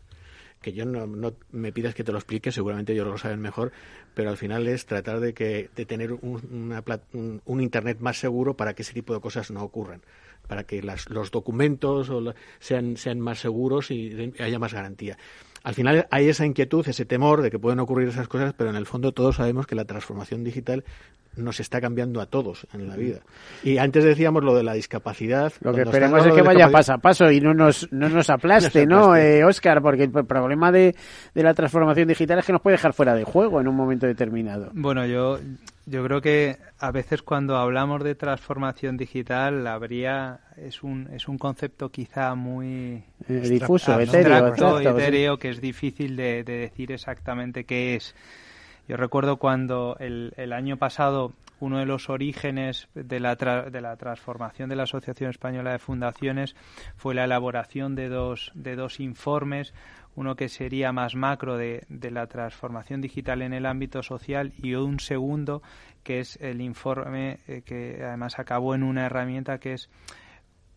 que yo no, me pidas que te lo explique, seguramente ellos lo saben mejor, pero al final es tratar de que de tener un, un, Internet más seguro para que ese tipo de cosas no ocurran, para que las, los documentos sean, sean más seguros y haya más garantía al final hay esa inquietud, ese temor de que pueden ocurrir esas cosas, pero en el fondo todos sabemos que la transformación digital nos está cambiando a todos en la vida. Y antes decíamos lo de la discapacidad. Lo que esperemos es que vaya paso a paso y no nos, no nos aplaste, ¿no, eh, Oscar? Porque el problema de, de la transformación digital es que nos puede dejar fuera de juego en un momento determinado. Bueno, yo, yo creo que a veces cuando hablamos de transformación digital habría es un es un concepto quizá muy eh, difuso, etéreo, que es difícil de, de decir exactamente qué es. Yo recuerdo cuando el, el año pasado uno de los orígenes de la, de la transformación de la Asociación Española de Fundaciones fue la elaboración de dos, de dos informes, uno que sería más macro de, de la transformación digital en el ámbito social y un segundo que es el informe eh, que además acabó en una herramienta que es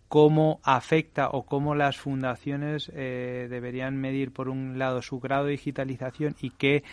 cómo afecta o cómo las fundaciones eh, deberían medir por un lado su grado de digitalización y qué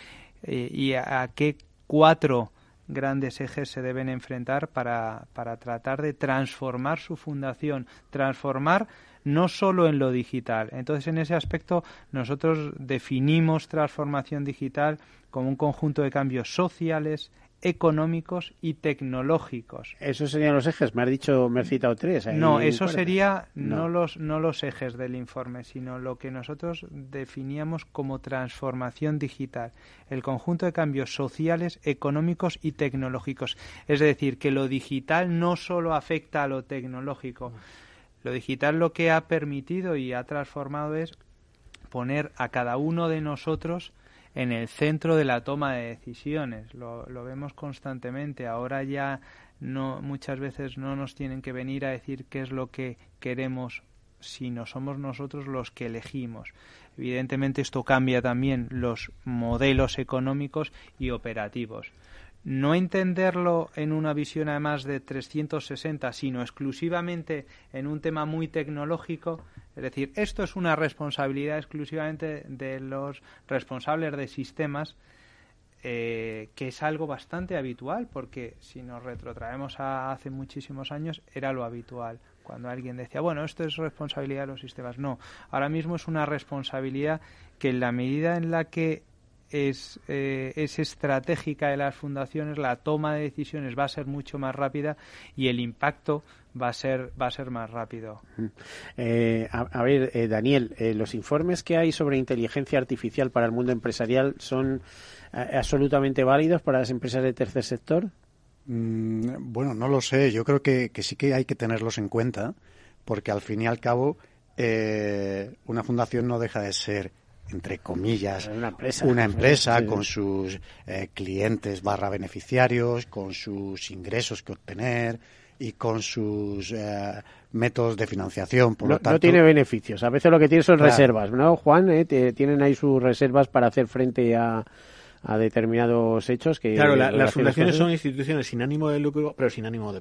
eh, y a, qué cuatro grandes ejes se deben enfrentar para, para tratar de transformar su fundación, transformar no solo en lo digital. Entonces, en ese aspecto, nosotros definimos transformación digital como un conjunto de cambios sociales, económicos y tecnológicos. Esos serían los ejes, me has dicho, me has citado tres. no, eso sería no. los, no los ejes del informe, sino lo que nosotros definíamos como transformación digital, el conjunto de cambios sociales, económicos y tecnológicos. Es decir, que lo digital no solo afecta a lo tecnológico, lo digital lo que ha permitido y ha transformado es poner a cada uno de nosotros en el centro de la toma de decisiones. Lo, lo vemos constantemente. Ahora ya no muchas veces no nos tienen que venir a decir qué es lo que queremos sino somos nosotros los que elegimos. Evidentemente esto cambia también los modelos económicos y operativos no entenderlo en una visión además de 360, sino exclusivamente en un tema muy tecnológico, es decir, esto es una responsabilidad exclusivamente de los responsables de sistemas, eh, que es algo bastante habitual, porque si nos retrotraemos a hace muchísimos años, era lo habitual. Cuando alguien decía, bueno, esto es responsabilidad de los sistemas. No, ahora mismo es una responsabilidad que en la medida en la que es, eh, es estratégica de las fundaciones, la toma de decisiones va a ser mucho más rápida y el impacto va a ser va a ser más rápido. Eh, a, ver, eh, Daniel, los informes que hay sobre inteligencia artificial para el mundo empresarial son absolutamente válidos para las empresas de tercer sector. Mm, bueno, no lo sé. Yo creo que, que, sí que hay que tenerlos en cuenta, porque al fin y al cabo una fundación no deja de ser entre comillas, una empresa, con sus eh, clientes barra beneficiarios, con sus ingresos que obtener y con sus eh, métodos de financiación. Por no, lo tanto, no tiene beneficios. A veces lo que tiene son reservas, ¿no, Juan? Eh, tienen ahí sus reservas para hacer frente a, a determinados hechos que... Claro, las fundaciones son instituciones sin ánimo de lucro, pero sin ánimo de,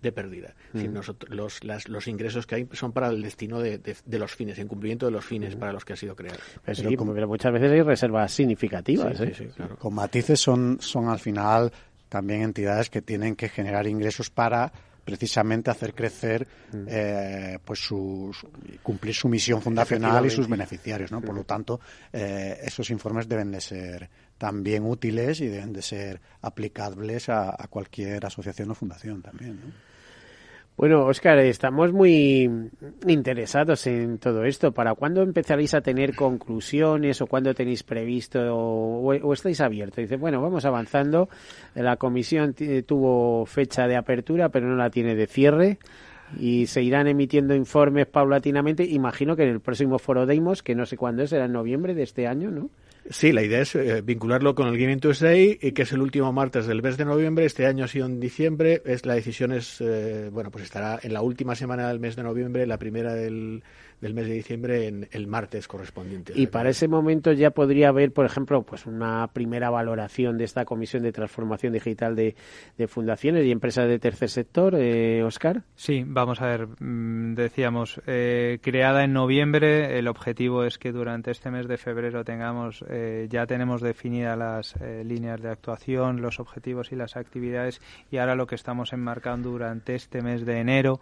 de pérdida. Mm. nosotros, los, los ingresos que hay son para el destino de, de, los fines, en cumplimiento de los fines mm. para los que ha sido creado. Pero, muchas veces hay reservas significativas. ¿eh? Con matices son, son al final también entidades que tienen que generar ingresos para precisamente hacer crecer mm. eh, pues su, cumplir su misión fundacional y sus beneficiarios no por lo tanto eh, esos informes deben de ser también útiles y deben de ser aplicables a, cualquier asociación o fundación también. Bueno, Óscar, estamos muy interesados en todo esto. ¿Para cuándo empezaréis a tener conclusiones o cuándo tenéis previsto o, estáis abiertos? Dice, bueno, vamos avanzando. La comisión tuvo fecha de apertura, pero no la tiene de cierre y se irán emitiendo informes paulatinamente. Imagino que en el próximo foro Deimos, que no sé cuándo es, será en noviembre de este año, ¿no? Sí, la idea es eh, vincularlo con el Gaming Tuesday, que es el último martes del mes de noviembre. Este año ha sido en diciembre. Es la decisión es, eh, bueno, pues estará en la última semana del mes de noviembre, la primera del, del mes de diciembre en el martes correspondiente. Y para ese momento ya podría haber, por ejemplo, pues una primera valoración de esta Comisión de Transformación Digital de, Fundaciones y Empresas de Tercer Sector, eh, Oscar. Sí, vamos a ver, mm, decíamos, eh, creada en noviembre, el objetivo es que durante este mes de febrero tengamos, eh, ya tenemos definidas las eh, líneas de actuación, los objetivos y las actividades y ahora lo que estamos enmarcando durante este mes de enero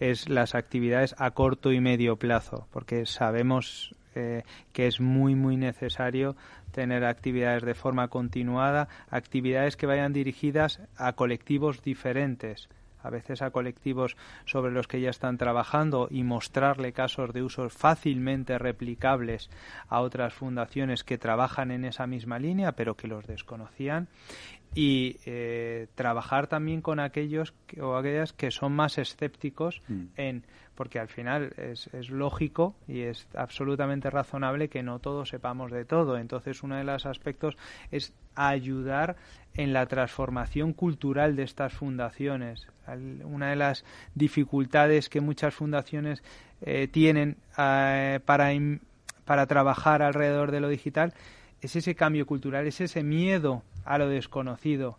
es las actividades a corto y medio plazo, porque sabemos eh, que es muy muy necesario tener actividades de forma continuada, actividades que vayan dirigidas a colectivos diferentes, a veces a colectivos sobre los que ya están trabajando y mostrarle casos de usos fácilmente replicables a otras fundaciones que trabajan en esa misma línea pero que los desconocían y eh, trabajar también con aquellos o aquellas que son más escépticos mm. en porque al final es, es, lógico y es absolutamente razonable que no todos sepamos de todo entonces uno de los aspectos es ayudar en la transformación cultural de estas fundaciones una de las dificultades que muchas fundaciones eh, tienen eh, para para trabajar alrededor de lo digital es ese cambio cultural es ese miedo a lo desconocido.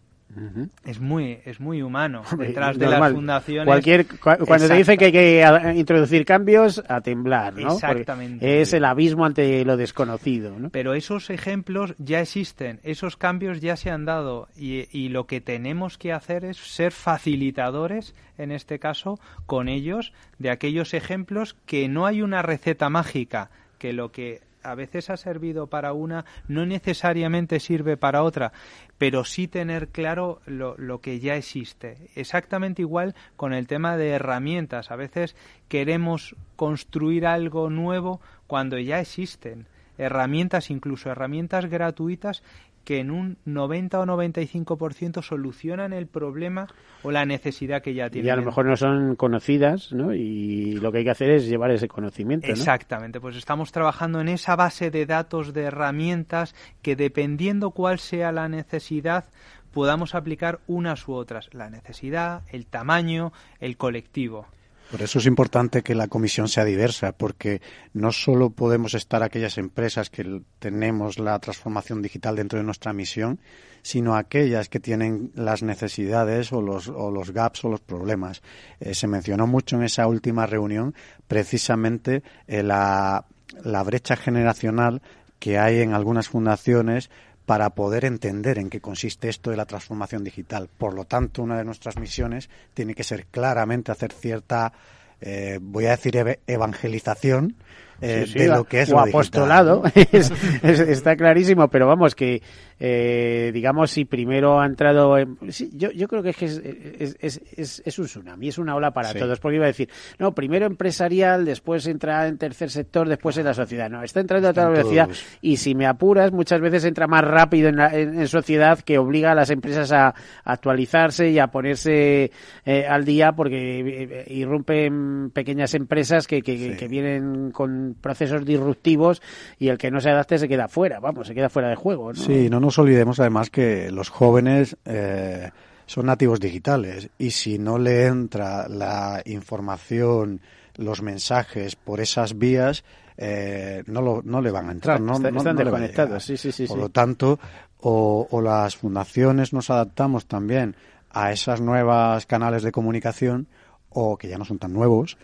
Es muy es muy humano detrás de las fundaciones. Cualquier, cuando te dicen que hay que introducir cambios, a temblar, ¿no? Exactamente. es el abismo ante lo desconocido, ¿no? Pero esos ejemplos ya existen, esos cambios ya se han dado y, y lo que tenemos que hacer es ser facilitadores, en este caso, con ellos de aquellos ejemplos que no hay una receta mágica, que lo que a veces ha servido para una, no necesariamente sirve para otra, pero sí tener claro lo, lo, que ya existe. Exactamente igual con el tema de herramientas. A veces queremos construir algo nuevo cuando ya existen herramientas, incluso herramientas gratuitas que en un 90 o 95% solucionan el problema o la necesidad que ya tienen. Y a lo mejor no son conocidas, ¿no? Y lo que hay que hacer es llevar ese conocimiento. Exactamente, pues estamos trabajando en esa base de datos, de herramientas, que dependiendo cuál sea la necesidad, podamos aplicar unas u otras. La necesidad, el tamaño, el colectivo. Por eso es importante que la comisión sea diversa, porque no solo podemos estar aquellas empresas que tenemos la transformación digital dentro de nuestra misión, sino aquellas que tienen las necesidades o los, o los gaps o los problemas. Eh, se mencionó mucho en esa última reunión precisamente eh, la, la brecha generacional que hay en algunas fundaciones para poder entender en qué consiste esto de la transformación digital. Por lo tanto, una de nuestras misiones tiene que ser claramente hacer cierta, eh, voy a decir, evangelización eh, de lo que es o apostolado, está clarísimo, pero vamos, que eh, digamos, si primero ha entrado. En, yo, yo creo que es que es, es, es, un tsunami, es una ola para todos, porque iba a decir, no, primero empresarial, después entra en tercer sector, después en la sociedad. No, está entrando a toda velocidad y si me apuras, muchas veces entra más rápido en, en, sociedad que obliga a las empresas a, actualizarse y a ponerse eh, al día porque eh, irrumpen pequeñas empresas que, que, que vienen con procesos disruptivos y el que no se adapte se queda fuera, vamos, se queda fuera de juego. ¿no? Sí, no nos olvidemos además que los jóvenes eh, son nativos digitales y si no le entra la información, los mensajes por esas vías, eh, no, lo, no le van a entrar. no, están desconectados, sí, sí, sí. Por lo tanto, o, o, las fundaciones nos adaptamos también a esas nuevas canales de comunicación, o que ya no son tan nuevos,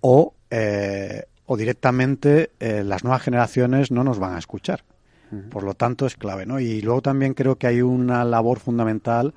o, eh, o directamente las nuevas generaciones no nos van a escuchar. Por lo tanto, es clave, ¿no? Y luego también creo que hay una labor fundamental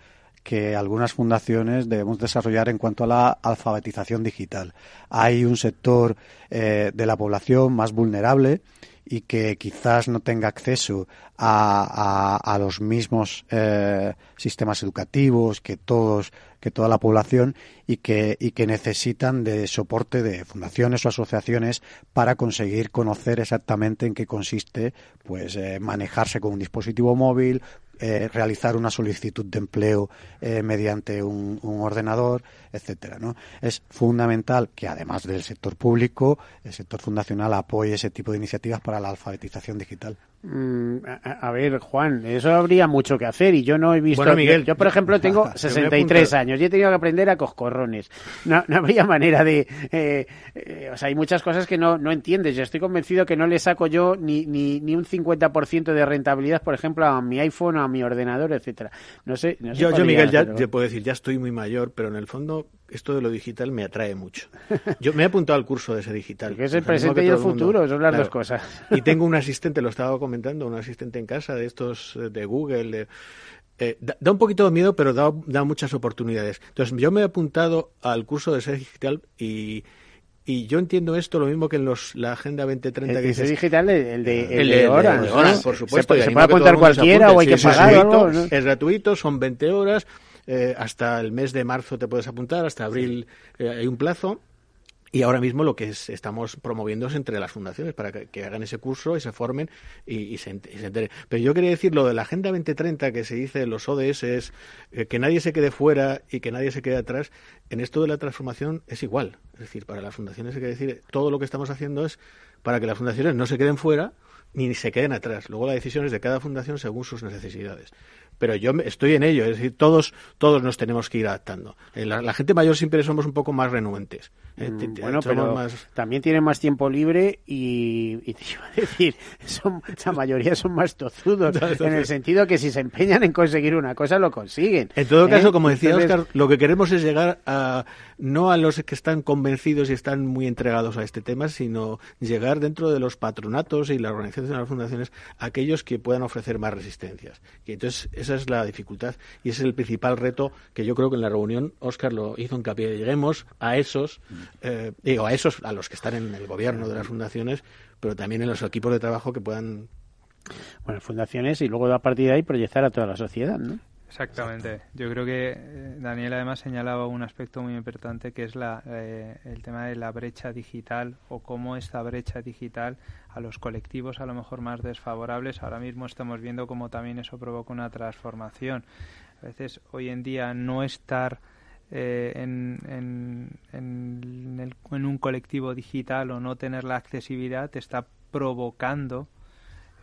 que algunas fundaciones debemos desarrollar en cuanto a la alfabetización digital. Hay un sector eh, de la población más vulnerable y que quizás no tenga acceso a, a, los mismos eh, sistemas educativos que todos que toda la población y que y que necesitan de soporte de fundaciones o asociaciones para conseguir conocer exactamente en qué consiste pues eh, manejarse con un dispositivo móvil eh, realizar una solicitud de empleo eh, mediante un, ordenador, etcétera. ¿no? Es fundamental que, además del sector público, el sector fundacional apoye ese tipo de iniciativas para la alfabetización digital. Mm, a, ver, Juan, eso habría mucho que hacer y yo no he visto. Bueno, Miguel, yo, por ejemplo, tengo 63 años y he tenido que aprender a coscorrones. No, no habría manera de. Eh, eh, o sea, hay muchas cosas que no, no entiendes. Yo estoy convencido que no le saco yo ni, ni, ni un 50% de rentabilidad, por ejemplo, a mi iPhone o a mi ordenador, etcétera. No sé. No sé yo, yo, Miguel, ya, te puedo decir, ya estoy muy mayor, pero en el fondo esto de lo digital me atrae mucho. Yo me he apuntado al curso de ese digital. Que es el presente y el futuro, son las dos cosas. Y tengo un asistente, lo estaba comentando, un asistente en casa de estos eh, de Google. Eh, da, un poquito de miedo, pero da, da, muchas oportunidades. Entonces, yo me he apuntado al curso de ser digital y, y yo entiendo esto lo mismo que en los, la Agenda 2030 el que digital, el de, el, de, horas, por supuesto. Se, puede apuntar cualquiera o hay que pagar. Es gratuito, son 20 horas eh, hasta el mes de marzo te puedes apuntar, hasta abril eh, hay un plazo. Y ahora mismo lo que estamos promoviendo es entre las fundaciones para que, hagan ese curso y se formen y, se, enteren. Pero yo quería decir lo de la Agenda 2030 que se dice los ODS es eh, que nadie se quede fuera y que nadie se quede atrás. En esto de la transformación es igual. Es decir, para las fundaciones hay que decir todo lo que estamos haciendo es para que las fundaciones no se queden fuera ni se queden atrás. Luego la decisión es de cada fundación según sus necesidades pero yo estoy en ello, es decir, todos, todos nos tenemos que ir adaptando. Eh, la, gente mayor siempre somos un poco más renuentes. Eh, mm, bueno, pero más... también tienen más tiempo libre y, y te iba a decir, son, la mayoría son más tozudos, en el sentido que si se empeñan en conseguir una cosa, lo consiguen. En todo caso, ¿eh? como decía Oscar, lo que queremos es llegar a, no a los que están convencidos y están muy entregados a este tema, sino llegar dentro de los patronatos y las organizaciones de las fundaciones a aquellos que puedan ofrecer más resistencias. Y entonces esa es la dificultad y ese es el principal reto que yo creo que en la reunión Oscar lo hizo hincapié. Lleguemos a esos, eh, digo, a esos, a los que están en el gobierno de las fundaciones, pero también en los equipos de trabajo que puedan bueno, fundaciones y luego a partir de ahí proyectar a toda la sociedad, ¿no? Exactamente. Yo creo que eh, Daniel además señalaba un aspecto muy importante que es la, eh, el tema de la brecha digital o cómo esta brecha digital a los colectivos a lo mejor más desfavorables. Ahora mismo estamos viendo cómo también eso provoca una transformación. A veces hoy en día no estar eh, en, en, en, en un colectivo digital o no tener la accesibilidad te está provocando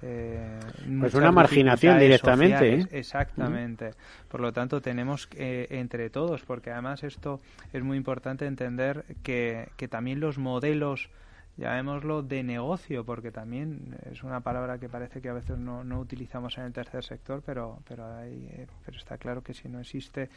eh, pues una marginación directamente. ¿eh? Exactamente. Por lo tanto, tenemos que, entre todos, porque además esto es muy importante entender que, que también los modelos llamémoslo de negocio, porque también es una palabra que parece que a veces no, no utilizamos en el tercer sector, pero pero, hay, pero está claro que si no existe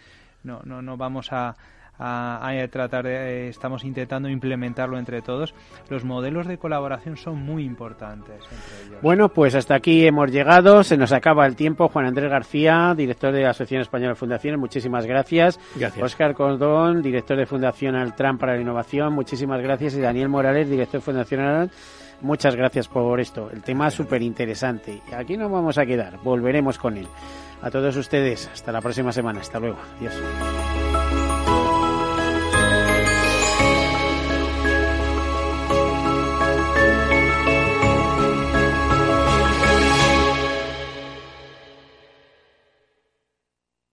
no no no vamos a, a, tratar de, eh, estamos intentando implementarlo entre todos. Los modelos de colaboración son muy importantes entre ellos. Bueno, pues hasta aquí hemos llegado, se nos acaba el tiempo. Juan Andrés García, director de la Asociación Española de Fundaciones, muchísimas gracias. Gracias. Oscar Cordón, director de Fundación Altran para la Innovación, muchísimas gracias. Y Daniel Morales, director de Fundación Altran. Muchas gracias por esto. El tema es súper interesante. Y aquí nos vamos a quedar. Volveremos con él. A todos ustedes, hasta la próxima semana. Hasta luego. Adiós.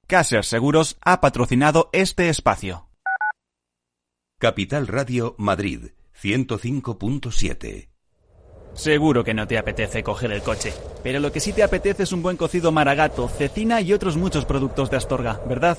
Caser Seguros ha patrocinado este espacio. Capital Radio Madrid 105.7 Seguro que no te apetece coger el coche, pero lo que sí te apetece es un buen cocido maragato, cecina y otros muchos productos de Astorga, ¿verdad?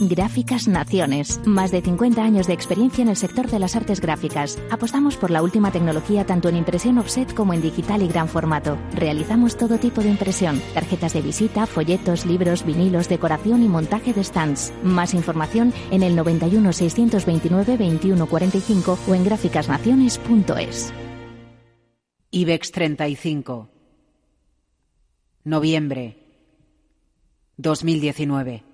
Gráficas Naciones. Más de 50 años de experiencia en el sector de las artes gráficas. Apostamos por la última tecnología tanto en impresión offset como en digital y gran formato. Realizamos todo tipo de impresión. Tarjetas de visita, folletos, libros, vinilos, decoración y montaje de stands. Más información en el 91 629 2145 o en gráficasnaciones.es. IBEX 35. Noviembre 2019.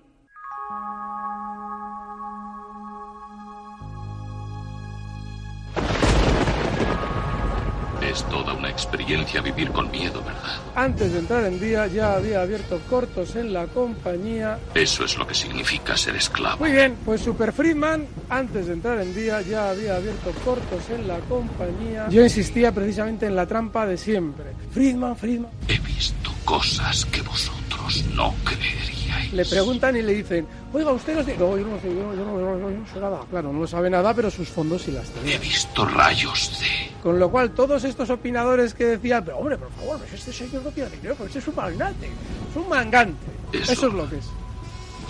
Es toda una experiencia vivir con miedo, ¿verdad? Antes de entrar en día ya había abierto cortos en la compañía. Eso es lo que significa ser esclavo. Muy bien, pues Super Friedman, antes de entrar en día ya había abierto cortos en la compañía. Yo insistía precisamente en la trampa de siempre. Friedman, Friedman. He visto cosas que vosotros no creeríais. Le preguntan y le dicen, oiga, usted no. No, yo no sé, yo, yo no, yo no- yo no sé nada. Claro, no sabe nada, pero sus fondos sí las tenía. He visto rayos de... Con lo cual, todos estos opinadores que decían, pero hombre, por favor, pues este señor no tiene dinero, pues este es un magnate, es un mangante. Eso. Eso es lo que es.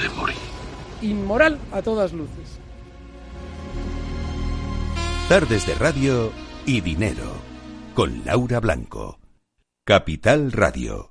de morir. Inmoral a todas luces. Tardes de radio y dinero. Con Laura Blanco. Capital Radio.